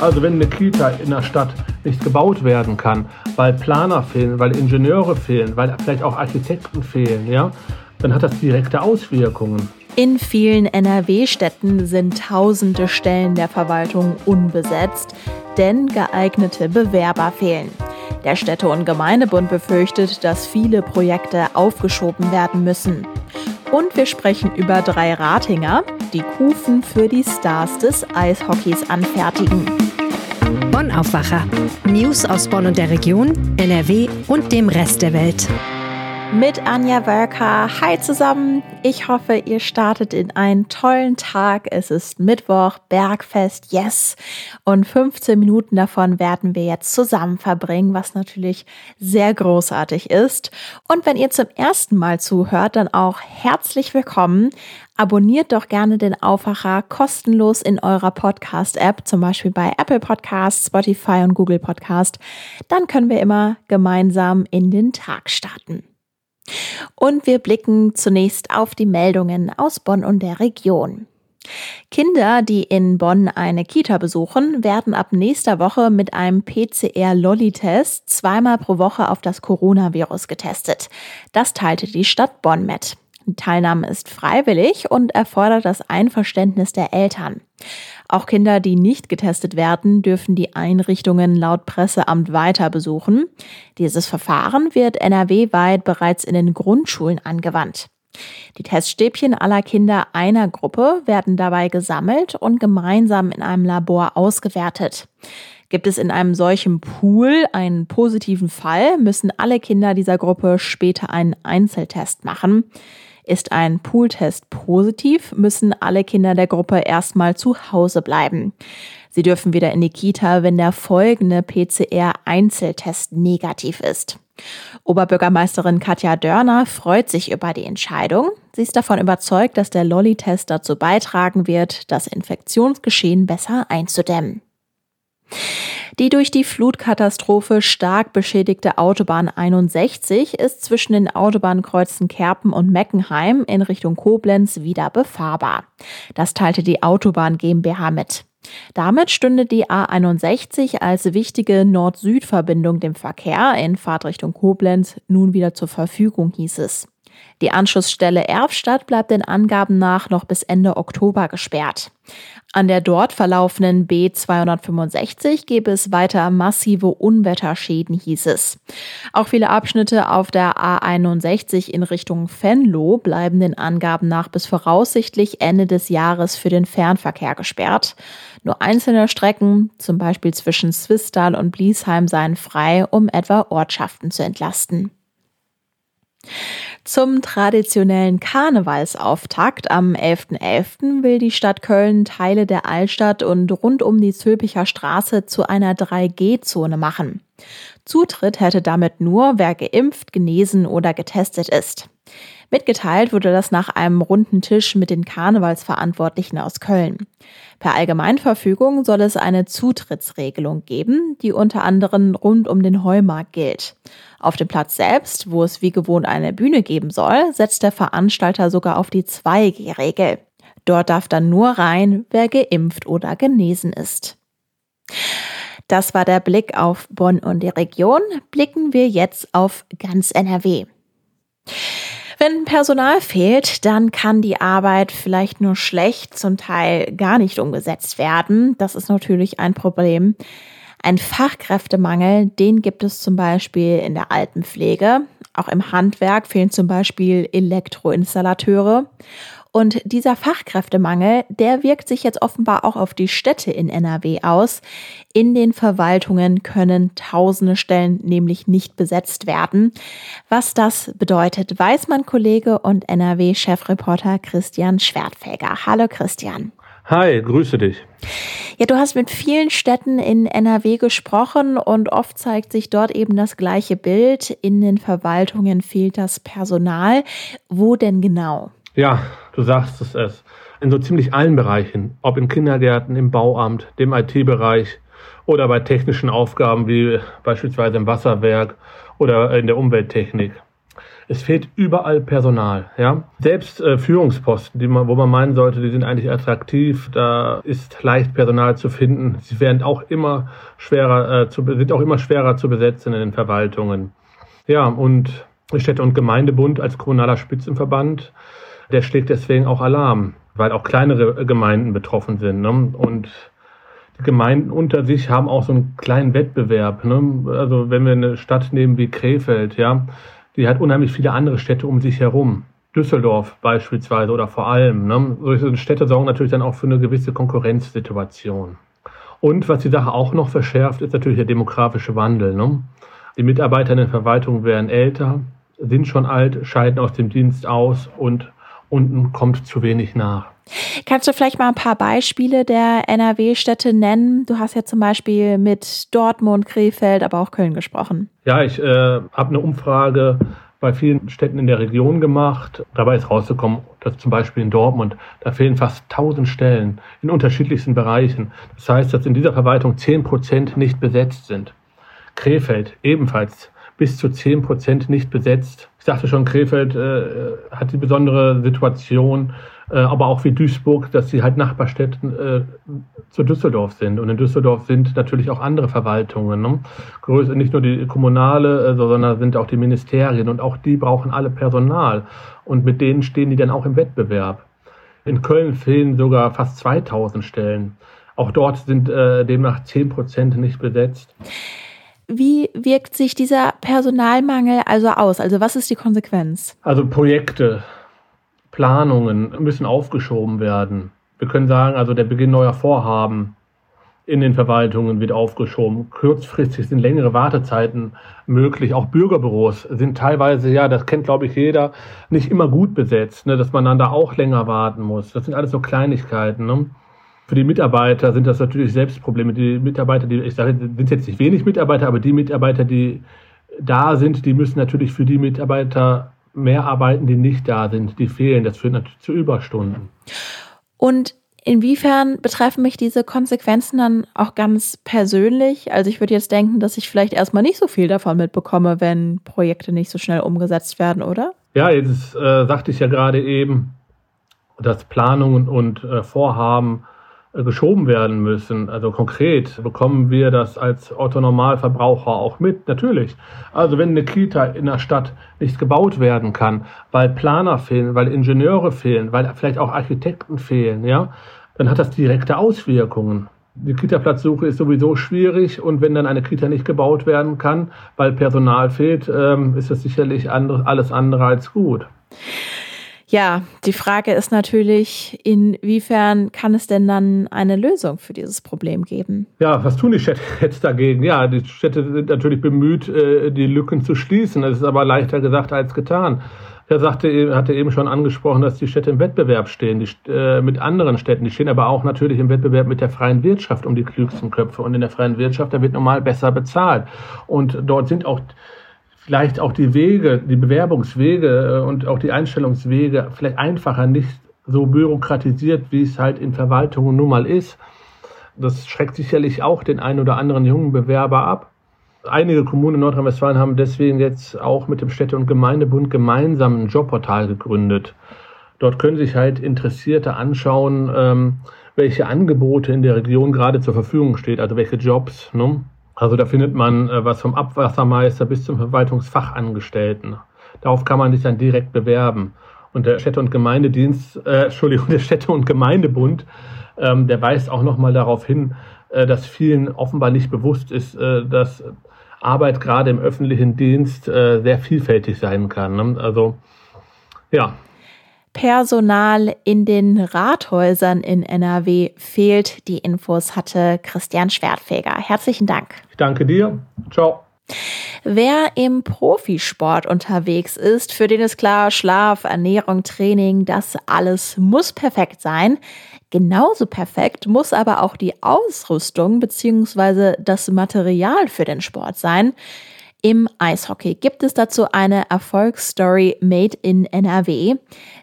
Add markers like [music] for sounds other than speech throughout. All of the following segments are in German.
Also wenn eine Kita in der Stadt nicht gebaut werden kann, weil Planer fehlen, weil Ingenieure fehlen, weil vielleicht auch Architekten fehlen, ja, dann hat das direkte Auswirkungen. In vielen NRW-Städten sind tausende Stellen der Verwaltung unbesetzt, denn geeignete Bewerber fehlen. Der Städte- und Gemeindebund befürchtet, dass viele Projekte aufgeschoben werden müssen. Und wir sprechen über drei Ratinger, die Kufen für die Stars des Eishockeys anfertigen. Bonn Aufwacher. News aus Bonn und der Region, NRW und dem Rest der Welt mit Anja Wölker. Hi zusammen. Ich hoffe, ihr startet in einen tollen Tag. Es ist Mittwoch, Bergfest, yes. Und 15 Minuten davon werden wir jetzt zusammen verbringen, was natürlich sehr großartig ist. Und wenn ihr zum ersten Mal zuhört, dann auch herzlich willkommen. Abonniert doch gerne den Aufwacher kostenlos in eurer Podcast-App, zum Beispiel bei Apple Podcasts, Spotify und Google Podcast. Dann können wir immer gemeinsam in den Tag starten. Und wir blicken zunächst auf die Meldungen aus Bonn und der Region. Kinder, die in Bonn eine Kita besuchen, werden ab nächster Woche mit einem PCR-Lolli-Test zweimal pro Woche auf das Coronavirus getestet. Das teilte die Stadt Bonn mit. Die Teilnahme ist freiwillig und erfordert das Einverständnis der Eltern. Auch Kinder, die nicht getestet werden, dürfen die Einrichtungen laut Presseamt weiter besuchen. Dieses Verfahren wird NRW-weit bereits in den Grundschulen angewandt. Die Teststäbchen aller Kinder einer Gruppe werden dabei gesammelt und gemeinsam in einem Labor ausgewertet. Gibt es in einem solchen Pool einen positiven Fall, müssen alle Kinder dieser Gruppe später einen Einzeltest machen. Ist ein Pooltest positiv, müssen alle Kinder der Gruppe erstmal zu Hause bleiben. Sie dürfen wieder in die Kita, wenn der folgende PCR-Einzeltest negativ ist. Oberbürgermeisterin Katja Dörner freut sich über die Entscheidung. Sie ist davon überzeugt, dass der Lolli-Test dazu beitragen wird, das Infektionsgeschehen besser einzudämmen. Die durch die Flutkatastrophe stark beschädigte Autobahn 61 ist zwischen den Autobahnkreuzen Kerpen und Meckenheim in Richtung Koblenz wieder befahrbar. Das teilte die Autobahn GmbH mit. Damit stünde die A61 als wichtige Nord-Süd-Verbindung dem Verkehr in Fahrtrichtung Koblenz nun wieder zur Verfügung, hieß es. Die Anschlussstelle Erfstadt bleibt den Angaben nach noch bis Ende Oktober gesperrt. An der dort verlaufenden B265 gäbe es weiter massive Unwetterschäden, hieß es. Auch viele Abschnitte auf der A61 in Richtung Venlo bleiben den Angaben nach bis voraussichtlich Ende des Jahres für den Fernverkehr gesperrt. Nur einzelne Strecken, zum Beispiel zwischen Swisttal und Bliesheim, seien frei, um etwa Ortschaften zu entlasten. Zum traditionellen Karnevalsauftakt am 11.11. .11. will die Stadt Köln Teile der Altstadt und rund um die Zülpicher Straße zu einer 3G-Zone machen. Zutritt hätte damit nur, wer geimpft, genesen oder getestet ist. Mitgeteilt wurde das nach einem runden Tisch mit den Karnevalsverantwortlichen aus Köln. Per Allgemeinverfügung soll es eine Zutrittsregelung geben, die unter anderem rund um den Heumarkt gilt. Auf dem Platz selbst, wo es wie gewohnt eine Bühne geben soll, setzt der Veranstalter sogar auf die 2G-Regel. Dort darf dann nur rein, wer geimpft oder genesen ist. Das war der Blick auf Bonn und die Region. Blicken wir jetzt auf ganz NRW. Wenn Personal fehlt, dann kann die Arbeit vielleicht nur schlecht, zum Teil gar nicht umgesetzt werden. Das ist natürlich ein Problem. Ein Fachkräftemangel, den gibt es zum Beispiel in der Altenpflege. Auch im Handwerk fehlen zum Beispiel Elektroinstallateure. Und dieser Fachkräftemangel, der wirkt sich jetzt offenbar auch auf die Städte in NRW aus. In den Verwaltungen können tausende Stellen nämlich nicht besetzt werden. Was das bedeutet, weiß mein Kollege und NRW-Chefreporter Christian Schwertfeger. Hallo Christian. Hi, grüße dich. Ja, du hast mit vielen Städten in NRW gesprochen und oft zeigt sich dort eben das gleiche Bild. In den Verwaltungen fehlt das Personal. Wo denn genau? Ja, du sagst es. In so ziemlich allen Bereichen, ob in Kindergärten, im Bauamt, dem IT-Bereich oder bei technischen Aufgaben wie beispielsweise im Wasserwerk oder in der Umwelttechnik. Es fehlt überall Personal. Ja? Selbst äh, Führungsposten, die man, wo man meinen sollte, die sind eigentlich attraktiv, da ist leicht Personal zu finden. Sie werden auch immer schwerer äh, zu, sind auch immer schwerer zu besetzen in den Verwaltungen. Ja, und Städte- und Gemeindebund als kommunaler Spitzenverband, der schlägt deswegen auch Alarm, weil auch kleinere Gemeinden betroffen sind. Ne? Und die Gemeinden unter sich haben auch so einen kleinen Wettbewerb. Ne? Also wenn wir eine Stadt nehmen wie Krefeld, ja, die hat unheimlich viele andere Städte um sich herum. Düsseldorf beispielsweise oder vor allem. Ne? Solche Städte sorgen natürlich dann auch für eine gewisse Konkurrenzsituation. Und was die Sache auch noch verschärft, ist natürlich der demografische Wandel. Ne? Die Mitarbeiter in den Verwaltungen werden älter, sind schon alt, scheiden aus dem Dienst aus und unten kommt zu wenig nach. Kannst du vielleicht mal ein paar Beispiele der NRW-Städte nennen? Du hast ja zum Beispiel mit Dortmund, Krefeld, aber auch Köln gesprochen. Ja, ich äh, habe eine Umfrage bei vielen Städten in der Region gemacht. Dabei ist rausgekommen, dass zum Beispiel in Dortmund, da fehlen fast 1000 Stellen in unterschiedlichsten Bereichen. Das heißt, dass in dieser Verwaltung 10 Prozent nicht besetzt sind. Krefeld ebenfalls bis zu 10 Prozent nicht besetzt. Ich sagte schon, Krefeld äh, hat die besondere Situation, äh, aber auch wie Duisburg, dass sie halt Nachbarstädten äh, zu Düsseldorf sind. Und in Düsseldorf sind natürlich auch andere Verwaltungen. Ne? Größer, nicht nur die kommunale, äh, sondern sind auch die Ministerien und auch die brauchen alle Personal. Und mit denen stehen die dann auch im Wettbewerb. In Köln fehlen sogar fast 2000 Stellen. Auch dort sind äh, demnach 10 Prozent nicht besetzt. Wie wirkt sich dieser Personalmangel also aus? Also was ist die Konsequenz? Also Projekte, Planungen müssen aufgeschoben werden. Wir können sagen, also der Beginn neuer Vorhaben in den Verwaltungen wird aufgeschoben. Kurzfristig sind längere Wartezeiten möglich. Auch Bürgerbüros sind teilweise, ja, das kennt glaube ich jeder, nicht immer gut besetzt, ne, dass man dann da auch länger warten muss. Das sind alles so Kleinigkeiten. Ne? Für die Mitarbeiter sind das natürlich Selbstprobleme. Die Mitarbeiter, die, ich sage, sind jetzt nicht wenig Mitarbeiter, aber die Mitarbeiter, die da sind, die müssen natürlich für die Mitarbeiter mehr arbeiten, die nicht da sind, die fehlen. Das führt natürlich zu Überstunden. Und inwiefern betreffen mich diese Konsequenzen dann auch ganz persönlich? Also ich würde jetzt denken, dass ich vielleicht erstmal nicht so viel davon mitbekomme, wenn Projekte nicht so schnell umgesetzt werden, oder? Ja, jetzt äh, sagte ich ja gerade eben, dass Planungen und äh, Vorhaben geschoben werden müssen. Also konkret bekommen wir das als Autonormalverbraucher auch mit, natürlich. Also wenn eine Kita in der Stadt nicht gebaut werden kann, weil Planer fehlen, weil Ingenieure fehlen, weil vielleicht auch Architekten fehlen, ja, dann hat das direkte Auswirkungen. Die Kita-Platzsuche ist sowieso schwierig und wenn dann eine Kita nicht gebaut werden kann, weil Personal fehlt, ähm, ist das sicherlich alles andere als gut. Ja, die Frage ist natürlich, inwiefern kann es denn dann eine Lösung für dieses Problem geben? Ja, was tun die Städte [laughs] jetzt dagegen? Ja, die Städte sind natürlich bemüht, äh, die Lücken zu schließen. Das ist aber leichter gesagt als getan. Er sagte, hatte eben schon angesprochen, dass die Städte im Wettbewerb stehen, die, äh, mit anderen Städten. Die stehen aber auch natürlich im Wettbewerb mit der freien Wirtschaft um die klügsten Köpfe. Und in der freien Wirtschaft, da wird normal besser bezahlt. Und dort sind auch vielleicht auch die Wege, die Bewerbungswege äh, und auch die Einstellungswege vielleicht einfacher, nicht so bürokratisiert, wie es halt in Verwaltungen nun mal ist. Das schreckt sicherlich auch den einen oder anderen jungen Bewerber ab. Einige Kommunen in Nordrhein-Westfalen haben deswegen jetzt auch mit dem Städte- und Gemeindebund gemeinsam ein Jobportal gegründet. Dort können sich halt Interessierte anschauen, ähm, welche Angebote in der Region gerade zur Verfügung steht, also welche Jobs. Ne? Also da findet man äh, was vom Abwassermeister bis zum Verwaltungsfachangestellten. Darauf kann man sich dann direkt bewerben. Und der Städte- und Gemeindedienst, äh, [laughs] Entschuldigung, der Städte- und Gemeindebund, ähm, der weist auch nochmal darauf hin, äh, dass vielen offenbar nicht bewusst ist, äh, dass Arbeit gerade im öffentlichen Dienst äh, sehr vielfältig sein kann. Ne? Also ja, Personal in den Rathäusern in NRW fehlt. Die Infos hatte Christian Schwertfeger. Herzlichen Dank. Ich danke dir. Ciao. Wer im Profisport unterwegs ist, für den ist klar, Schlaf, Ernährung, Training, das alles muss perfekt sein. Genauso perfekt muss aber auch die Ausrüstung bzw. das Material für den Sport sein. Im Eishockey gibt es dazu eine Erfolgsstory Made in NRW.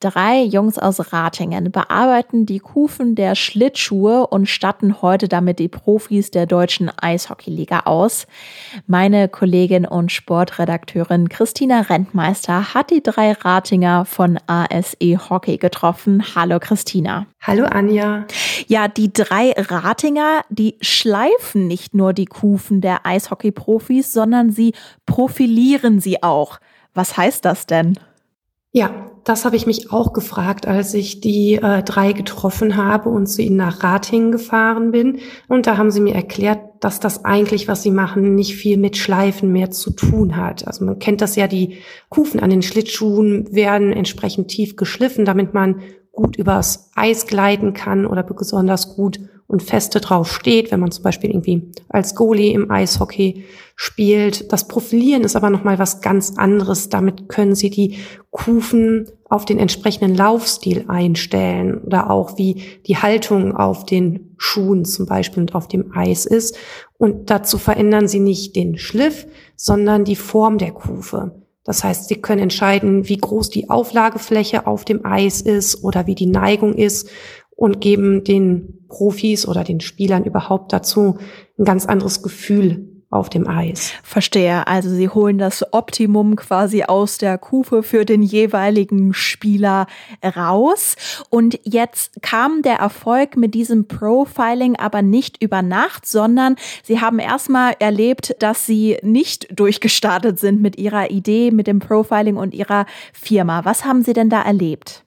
Drei Jungs aus Ratingen bearbeiten die Kufen der Schlittschuhe und statten heute damit die Profis der deutschen Eishockeyliga aus. Meine Kollegin und Sportredakteurin Christina Rentmeister hat die drei Ratinger von ASE Hockey getroffen. Hallo Christina. Hallo Anja. Ja, die drei Ratinger, die schleifen nicht nur die Kufen der Eishockey-Profis, sondern sie profilieren sie auch. Was heißt das denn? Ja, das habe ich mich auch gefragt, als ich die äh, drei getroffen habe und zu ihnen nach Ratingen gefahren bin. Und da haben sie mir erklärt, dass das eigentlich, was sie machen, nicht viel mit Schleifen mehr zu tun hat. Also man kennt das ja, die Kufen an den Schlittschuhen werden entsprechend tief geschliffen, damit man gut übers Eis gleiten kann oder besonders gut und feste drauf steht, wenn man zum Beispiel irgendwie als Goalie im Eishockey spielt. Das Profilieren ist aber nochmal was ganz anderes. Damit können Sie die Kufen auf den entsprechenden Laufstil einstellen oder auch wie die Haltung auf den Schuhen zum Beispiel und auf dem Eis ist. Und dazu verändern Sie nicht den Schliff, sondern die Form der Kufe. Das heißt, Sie können entscheiden, wie groß die Auflagefläche auf dem Eis ist oder wie die Neigung ist und geben den Profis oder den Spielern überhaupt dazu ein ganz anderes Gefühl auf dem Eis. Verstehe. Also sie holen das Optimum quasi aus der Kufe für den jeweiligen Spieler raus. Und jetzt kam der Erfolg mit diesem Profiling aber nicht über Nacht, sondern sie haben erstmal erlebt, dass sie nicht durchgestartet sind mit ihrer Idee, mit dem Profiling und ihrer Firma. Was haben sie denn da erlebt?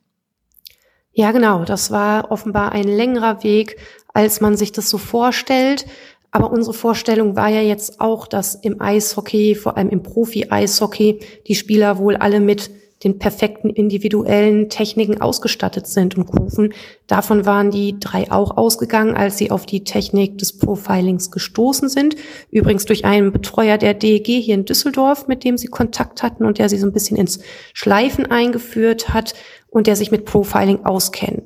Ja, genau. Das war offenbar ein längerer Weg, als man sich das so vorstellt. Aber unsere Vorstellung war ja jetzt auch, dass im Eishockey, vor allem im Profi-Eishockey, die Spieler wohl alle mit den perfekten individuellen Techniken ausgestattet sind und Kufen. Davon waren die drei auch ausgegangen, als sie auf die Technik des Profilings gestoßen sind. Übrigens durch einen Betreuer der DEG hier in Düsseldorf, mit dem sie Kontakt hatten und der sie so ein bisschen ins Schleifen eingeführt hat und der sich mit Profiling auskennt.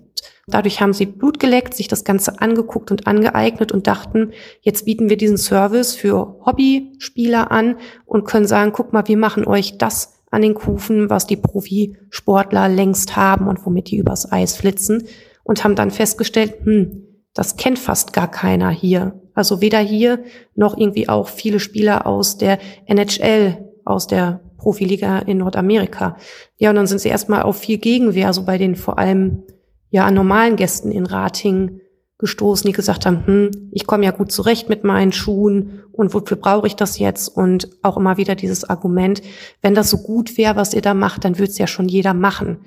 Dadurch haben sie Blut geleckt, sich das Ganze angeguckt und angeeignet und dachten, jetzt bieten wir diesen Service für Hobbyspieler an und können sagen, guck mal, wir machen euch das an den Kufen, was die Profisportler längst haben und womit die übers Eis flitzen und haben dann festgestellt, hm, das kennt fast gar keiner hier. Also weder hier noch irgendwie auch viele Spieler aus der NHL, aus der Profiliga in Nordamerika. Ja, und dann sind sie erstmal auf viel Gegenwehr, so bei den vor allem ja normalen Gästen in Rating gestoßen, die gesagt haben, hm, ich komme ja gut zurecht mit meinen Schuhen und wofür brauche ich das jetzt? Und auch immer wieder dieses Argument, wenn das so gut wäre, was ihr da macht, dann würde es ja schon jeder machen.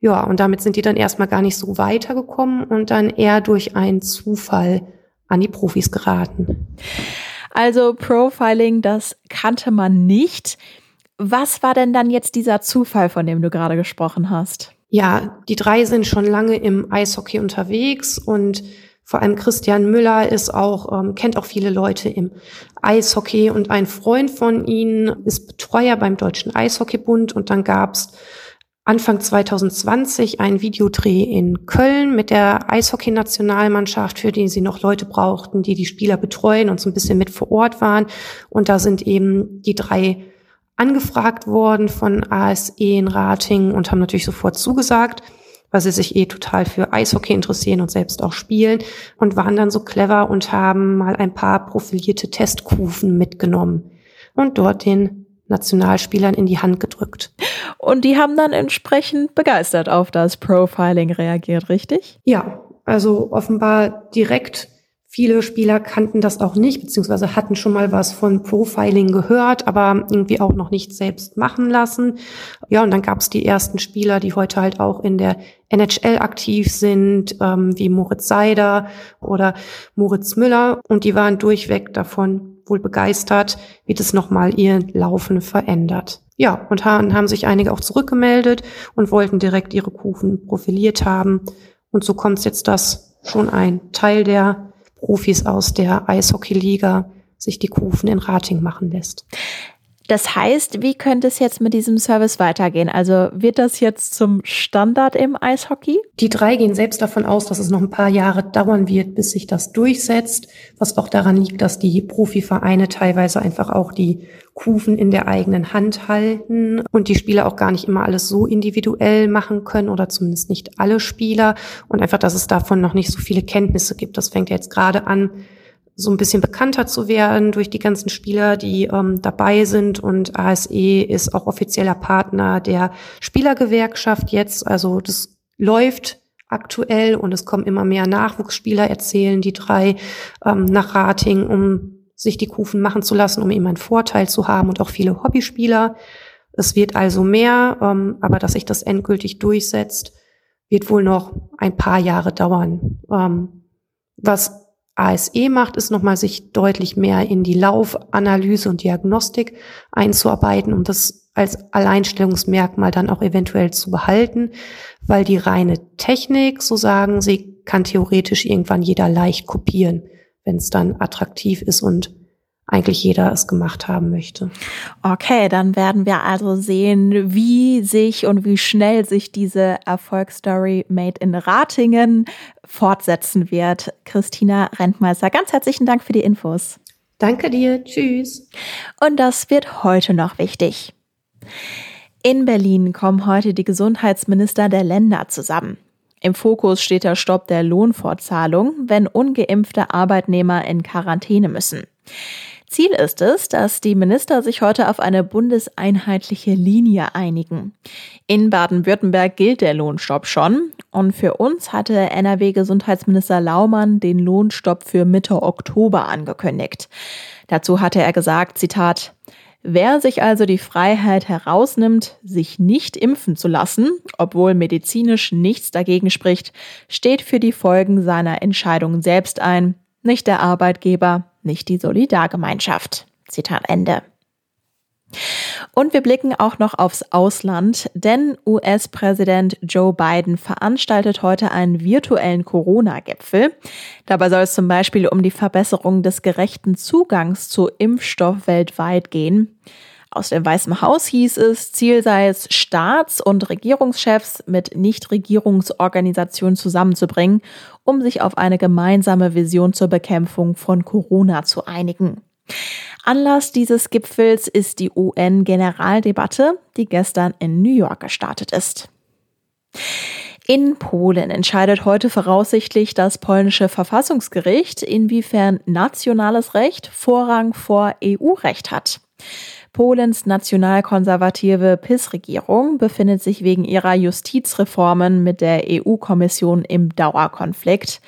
Ja, und damit sind die dann erstmal gar nicht so weitergekommen und dann eher durch einen Zufall an die Profis geraten. Also Profiling, das kannte man nicht. Was war denn dann jetzt dieser Zufall, von dem du gerade gesprochen hast? ja, die drei sind schon lange im Eishockey unterwegs und vor allem Christian Müller ist auch, ähm, kennt auch viele Leute im Eishockey und ein Freund von ihnen ist Betreuer beim Deutschen Eishockeybund und dann gab's Anfang 2020 einen Videodreh in Köln mit der Eishockey-Nationalmannschaft, für den sie noch Leute brauchten, die die Spieler betreuen und so ein bisschen mit vor Ort waren. Und da sind eben die drei angefragt worden von ASE in Rating und haben natürlich sofort zugesagt, weil sie sich eh total für Eishockey interessieren und selbst auch spielen und waren dann so clever und haben mal ein paar profilierte Testkufen mitgenommen und dort den Nationalspielern in die Hand gedrückt. Und die haben dann entsprechend begeistert auf das Profiling reagiert, richtig? Ja, also offenbar direkt Viele Spieler kannten das auch nicht, beziehungsweise hatten schon mal was von Profiling gehört, aber irgendwie auch noch nicht selbst machen lassen. Ja, und dann gab es die ersten Spieler, die heute halt auch in der NHL aktiv sind, ähm, wie Moritz Seider oder Moritz Müller. Und die waren durchweg davon wohl begeistert, wie das nochmal ihr Laufen verändert. Ja, und haben sich einige auch zurückgemeldet und wollten direkt ihre Kufen profiliert haben. Und so kommt jetzt, dass schon ein Teil der Profis aus der Eishockeyliga sich die Kufen in Rating machen lässt. Das heißt, wie könnte es jetzt mit diesem Service weitergehen? Also wird das jetzt zum Standard im Eishockey? Die drei gehen selbst davon aus, dass es noch ein paar Jahre dauern wird, bis sich das durchsetzt, was auch daran liegt, dass die Profivereine teilweise einfach auch die Kufen in der eigenen Hand halten und die Spieler auch gar nicht immer alles so individuell machen können oder zumindest nicht alle Spieler und einfach, dass es davon noch nicht so viele Kenntnisse gibt. Das fängt jetzt gerade an, so ein bisschen bekannter zu werden durch die ganzen Spieler, die ähm, dabei sind. Und ASE ist auch offizieller Partner der Spielergewerkschaft jetzt. Also das läuft aktuell und es kommen immer mehr Nachwuchsspieler, erzählen die drei ähm, nach Rating, um sich die Kufen machen zu lassen, um eben einen Vorteil zu haben und auch viele Hobbyspieler. Es wird also mehr, ähm, aber dass sich das endgültig durchsetzt, wird wohl noch ein paar Jahre dauern. Ähm, was ASE macht, ist nochmal sich deutlich mehr in die Laufanalyse und Diagnostik einzuarbeiten, um das als Alleinstellungsmerkmal dann auch eventuell zu behalten, weil die reine Technik, so sagen sie, kann theoretisch irgendwann jeder leicht kopieren, wenn es dann attraktiv ist und eigentlich jeder es gemacht haben möchte. Okay, dann werden wir also sehen, wie sich und wie schnell sich diese Erfolgsstory Made in Ratingen fortsetzen wird. Christina Rentmeister, ganz herzlichen Dank für die Infos. Danke dir. Tschüss. Und das wird heute noch wichtig. In Berlin kommen heute die Gesundheitsminister der Länder zusammen. Im Fokus steht der Stopp der Lohnfortzahlung, wenn ungeimpfte Arbeitnehmer in Quarantäne müssen. Ziel ist es, dass die Minister sich heute auf eine bundeseinheitliche Linie einigen. In Baden-Württemberg gilt der Lohnstopp schon und für uns hatte NRW-Gesundheitsminister Laumann den Lohnstopp für Mitte Oktober angekündigt. Dazu hatte er gesagt, Zitat, Wer sich also die Freiheit herausnimmt, sich nicht impfen zu lassen, obwohl medizinisch nichts dagegen spricht, steht für die Folgen seiner Entscheidung selbst ein, nicht der Arbeitgeber, nicht die Solidargemeinschaft. Zitat Ende. Und wir blicken auch noch aufs Ausland, denn US-Präsident Joe Biden veranstaltet heute einen virtuellen Corona-Gipfel. Dabei soll es zum Beispiel um die Verbesserung des gerechten Zugangs zu Impfstoff weltweit gehen. Aus dem Weißen Haus hieß es, Ziel sei es, Staats- und Regierungschefs mit Nichtregierungsorganisationen zusammenzubringen, um sich auf eine gemeinsame Vision zur Bekämpfung von Corona zu einigen. Anlass dieses Gipfels ist die UN-Generaldebatte, die gestern in New York gestartet ist. In Polen entscheidet heute voraussichtlich das polnische Verfassungsgericht, inwiefern nationales Recht Vorrang vor EU-Recht hat. Polens nationalkonservative PIS-Regierung befindet sich wegen ihrer Justizreformen mit der EU-Kommission im Dauerkonflikt.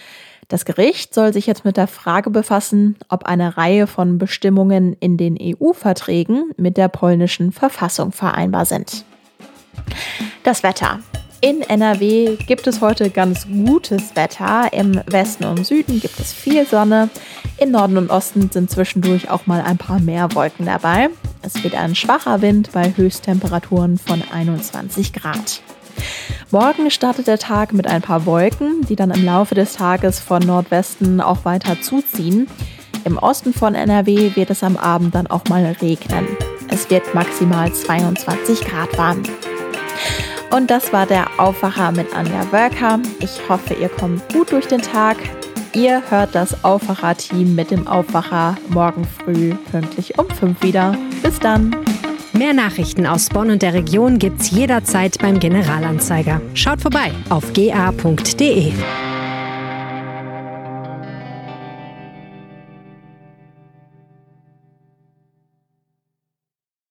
Das Gericht soll sich jetzt mit der Frage befassen, ob eine Reihe von Bestimmungen in den EU-Verträgen mit der polnischen Verfassung vereinbar sind. Das Wetter. In NRW gibt es heute ganz gutes Wetter. Im Westen und Süden gibt es viel Sonne. Im Norden und Osten sind zwischendurch auch mal ein paar mehr Wolken dabei. Es wird ein schwacher Wind bei Höchsttemperaturen von 21 Grad. Morgen startet der Tag mit ein paar Wolken, die dann im Laufe des Tages von Nordwesten auch weiter zuziehen. Im Osten von NRW wird es am Abend dann auch mal regnen. Es wird maximal 22 Grad warm. Und das war der Aufwacher mit Anja Wölker. Ich hoffe, ihr kommt gut durch den Tag. Ihr hört das Aufwacher-Team mit dem Aufwacher morgen früh pünktlich um 5 wieder. Bis dann. Mehr Nachrichten aus Bonn und der Region gibt's jederzeit beim Generalanzeiger. Schaut vorbei auf ga.de.